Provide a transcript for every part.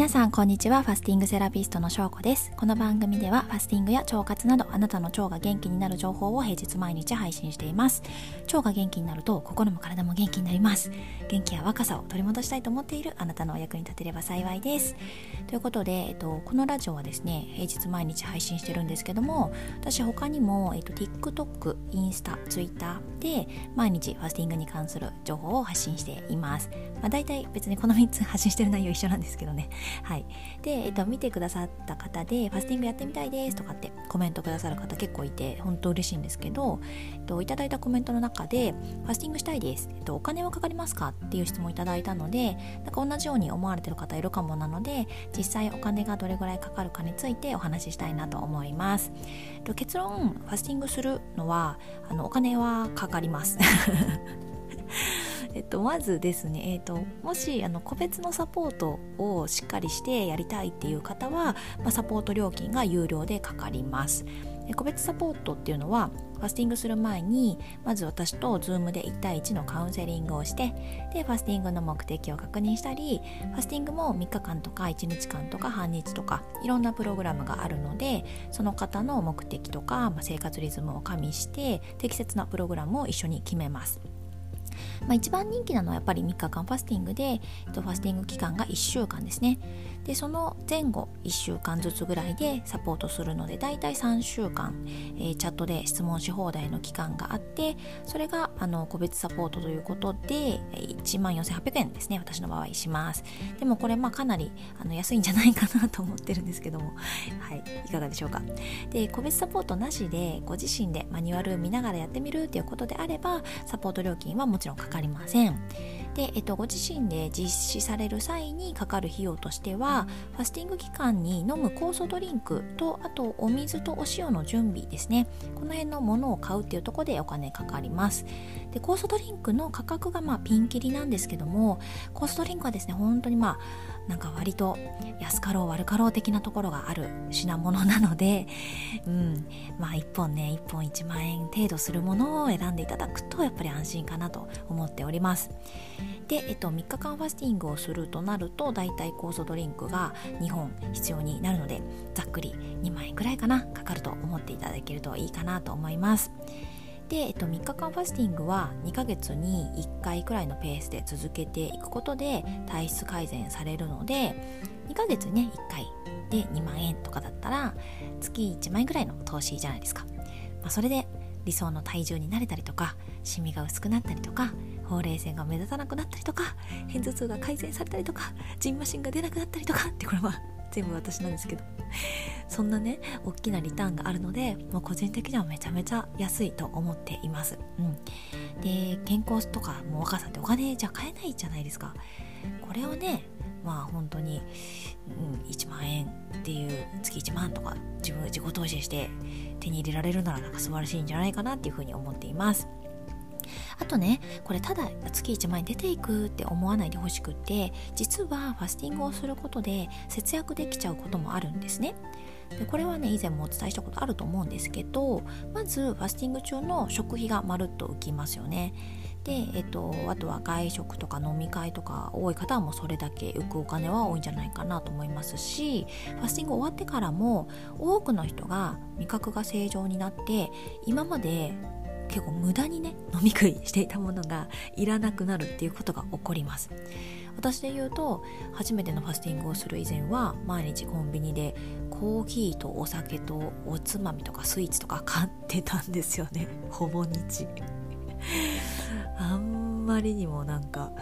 皆さんこんにちは。ファスティングセラピストの翔子です。この番組ではファスティングや腸活などあなたの腸が元気になる情報を平日毎日配信しています。腸が元気になると心も体も元気になります。元気や若さを取り戻したいと思っているあなたのお役に立てれば幸いです。ということで、えっと、このラジオはですね平日毎日配信してるんですけども私他にも、えっと、TikTok、インスタ、Twitter で毎日ファスティングに関する情報を発信しています。まあ大体別にこの3つ発信してる内容一緒なんですけどね。はい。で、えっと、見てくださった方で、ファスティングやってみたいですとかってコメントくださる方結構いて、本当嬉しいんですけど、えっと、いただいたコメントの中で、ファスティングしたいです。えっと、お金はかかりますかっていう質問いただいたので、なんか同じように思われてる方いるかもなので、実際お金がどれぐらいかかるかについてお話ししたいなと思います。結論、ファスティングするのは、あの、お金はかかります。えっと、まずですね、えっと、もしあの個別のサポートをしっかりしてやりたいっていう方は、まあ、サポート料金が有料でかかります。個別サポートっていうのはファスティングする前にまず私と Zoom で1対1のカウンセリングをしてでファスティングの目的を確認したりファスティングも3日間とか1日間とか半日とかいろんなプログラムがあるのでその方の目的とか、まあ、生活リズムを加味して適切なプログラムを一緒に決めます。まあ、一番人気なのはやっぱり3日間ファスティングで、えっと、ファスティング期間が1週間ですね。でその前後1週間ずつぐらいでサポートするのでだいたい3週間、えー、チャットで質問し放題の期間があってそれがあの個別サポートということで1万4800円ですね私の場合します。でもこれまあかなりあの安いんじゃないかなと思ってるんですけども はいいかがでしょうか。で個別サポートなしでご自身でマニュアル見ながらやってみるっていうことであればサポート料金はもちろんかかりません。で、えっと、ご自身で実施される際にかかる費用としてはファスティング期間に飲む酵素ドリンクとあとお水とお塩の準備ですね。この辺のものを買うっていうところでお金かかります。で酵素ドリンクの価格がまあピンキリなんですけども酵素ドリンクはですね本当にまあなんか割と安かろう悪かろう的なところがある品物なので、うん、まあ1本ね1本1万円程度するものを選んでいただくとやっぱり安心かなと思っております。で、えっと、3日間ファスティングをするとなるとだいたい酵素ドリンクが2本必要になるのでざっくり2万円くらいかなかかると思っていただけるといいかなと思います。で、えっと、3日間ファスティングは2ヶ月に1回くらいのペースで続けていくことで体質改善されるので2ヶ月ね1回で2万円とかだったら月1万円くらいの投資じゃないですか、まあ、それで理想の体重になれたりとかシミが薄くなったりとかほうれい線が目立たなくなったりとか片頭痛が改善されたりとかジンマシンが出なくなったりとかってこれは全部私なんですけど そんなね大きなリターンがあるのでもう個人的にはめちゃめちゃ安いと思っています、うん、で健康とかもう若さってお金じゃ買えないじゃないですか。これをねまあ本当に、うん、1万円っていう月1万とか自分自己投資して手に入れられるならなんか素晴らしいんじゃないかなっていうふうに思っています。あとねこれただ月1万円出ていくって思わないでほしくって実はファスティングをすることで節約できちゃうこともあるんですね。でこれはね以前もお伝えしたことあると思うんですけどまずファスティング中の食費がまるっと浮きますよね。で、えっと、あとは外食とか飲み会とか多い方はもうそれだけ浮くお金は多いんじゃないかなと思いますしファスティング終わってからも多くの人が味覚が正常になって今まで結構無駄にね飲み食いしていたものがいらなくなるっていうことが起こります。私で言うと初めてのファスティングをする以前は毎日コンビニでコーヒーとお酒とおつまみとかスイーツとか買ってたんですよね。ほぼ日。あんまりにもなんか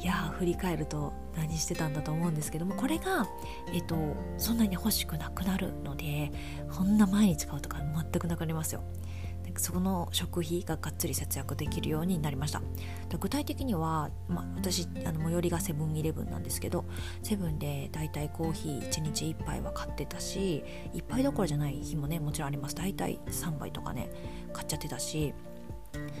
いや振り返ると何してたんだと思うんですけどもこれが、えっと、そんなに欲しくなくなるのでこんな毎日買うとか全くなくなりますよ。その食費ががっつり節約できるようになりました。具体的には、まあ、私あの最寄りがセブンイレブンなんですけどセブンでだいたいコーヒー1日1杯は買ってたし1杯どころじゃない日もねもちろんあります。だいたい3杯とかね買っちゃってたし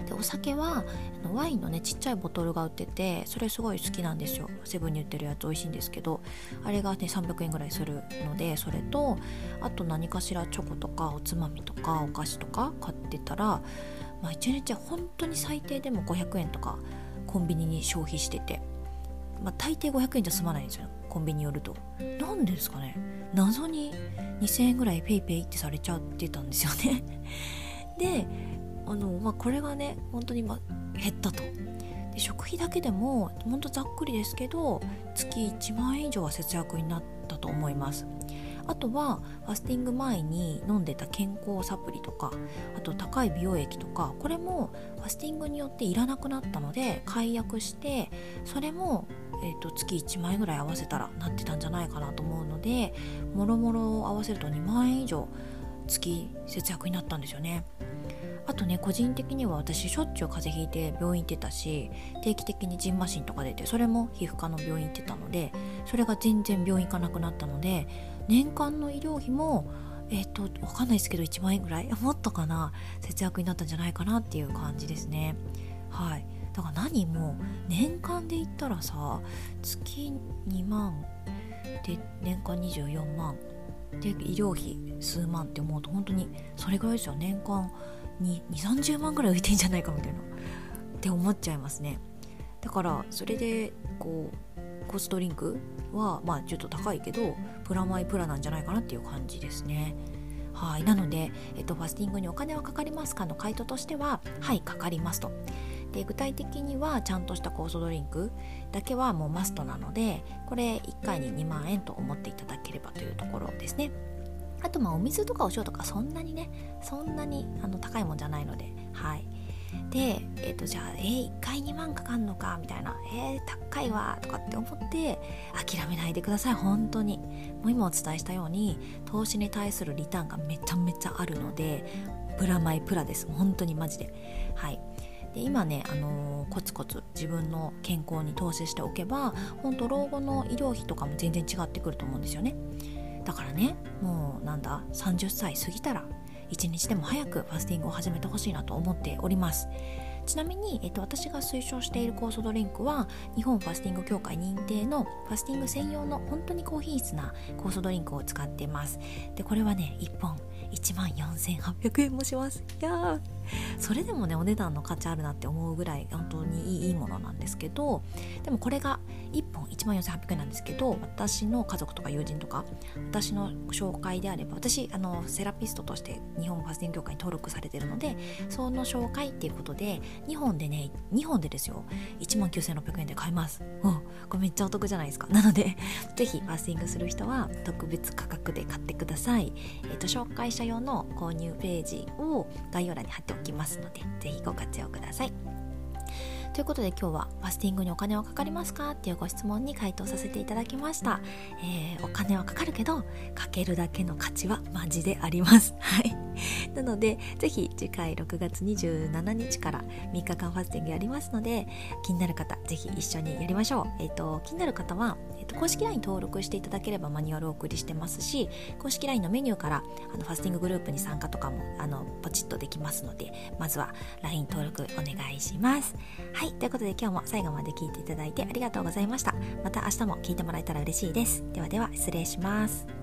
でお酒はワインのねちっちゃいボトルが売っててそれすごい好きなんですよ。セブンに売ってるやつ美味しいんですけどあれがね300円ぐらいするのでそれとあと何かしらチョコとかおつまみとかお菓子とか買ってたらまあ、1日本当に最低でも500円とかコンビニに消費してて、まあ、大抵500円じゃ済まないんですよコンビニによると。なんですかね謎に2000円ぐらい PayPay ってされちゃってたんですよね。であの、まあ、これがね本当にま減ったとで食費だけでもほんとざっくりですけど月1万円以上は節約になったと思いますあとはファスティング前に飲んでた健康サプリとかあと高い美容液とかこれもファスティングによっていらなくなったので解約してそれも、えーと、月1万円ぐらい合わせたらなってたんじゃないかなと思うのでもろもろ合わせると2万円以上月節約になったんですよね。あとね個人的には私しょっちゅう風邪ひいて病院行ってたし定期的にジンマシンとか出てそれも皮膚科の病院行ってたのでそれが全然病院行かなくなったので年間の医療費もえっ、ー、と分かんないですけど1万円ぐらい もっとかな節約になったんじゃないかなっていう感じですね。はい。だから何も年間で言ったらさ月2万で年間24万で医療費数万って思うと本当にそれぐらいですよ。年間2 3 0万ぐらい浮いてんじゃないかみたいなって思っちゃいますねだからそれでこうコストリンクはまあちょっと高いけどプラマイプラなんじゃないかなっていう感じですね。はいなので、えっと、ファスティングにお金はかかりますかの回答としてははいかかりますと。で具体的にはちゃんとした酵素ドリンクだけはもうマストなのでこれ1回に2万円と思っていただければというところですね。あとまあお水とかお塩とかそんなにねそんなにあの高いもんじゃないので。はい。で、えー、とじゃあえー、1回2万かかんのかみたいな。えー、高いわとかって思って諦めないでください。本当に。もう今お伝えしたように投資に対するリターンがめちゃめちゃあるのでプラマイプラです。本当にマジで。はい。で今ね、あのー、コツコツ自分の健康に投資しておけば本当老後の医療費とかも全然違ってくると思うんですよね。だからね。もうなんだ。30歳過ぎたら一日でも早くファスティングを始めてほしいなと思っております。ちなみに、えっと、私が推奨している酵素ドリンクは日本ファスティング協会認定のファスティング専用の本当に高品質な酵素ドリンクを使ってます。でこれはね1本1万4800円もします。いやそれでもねお値段の価値あるなって思うぐらい本当にいいものなんですけどでもこれが1本1万4800円なんですけど私の家族とか友人とか私の紹介であれば私あのセラピストとして日本ファスティング協会に登録されてるのでその紹介っていうことで2本でね2本でですよ。1万9600円で買えます。うん。これめっちゃお得じゃないですか。なので ぜひファスティングする人は特別価格で買ってください。え、ー、と紹介者用の購入ページを概要欄に貼っておきますのでぜひご活用ください。ということで今日はファスティングにお金はかかりますかっていうご質問に回答させていただきました、えー、お金はかかるけどかけるだけの価値はマジであります。はい。なのでぜひ次回6月27日から3日間ファスティングやりますので気になる方ぜひ一緒にやりましょう。え、ー、と気になる方はと公式 LINE 登録していただければマニュアルをお送りしてますし公式 LINE のメニューからあのファスティンググループに参加とかもあのポチッとできますのでまずは LINE 登録お願いします。はいということで今日も最後まで聞いていただいてありがとうございました。また明日も聞いてもらえたら嬉しいです。ではでは失礼します。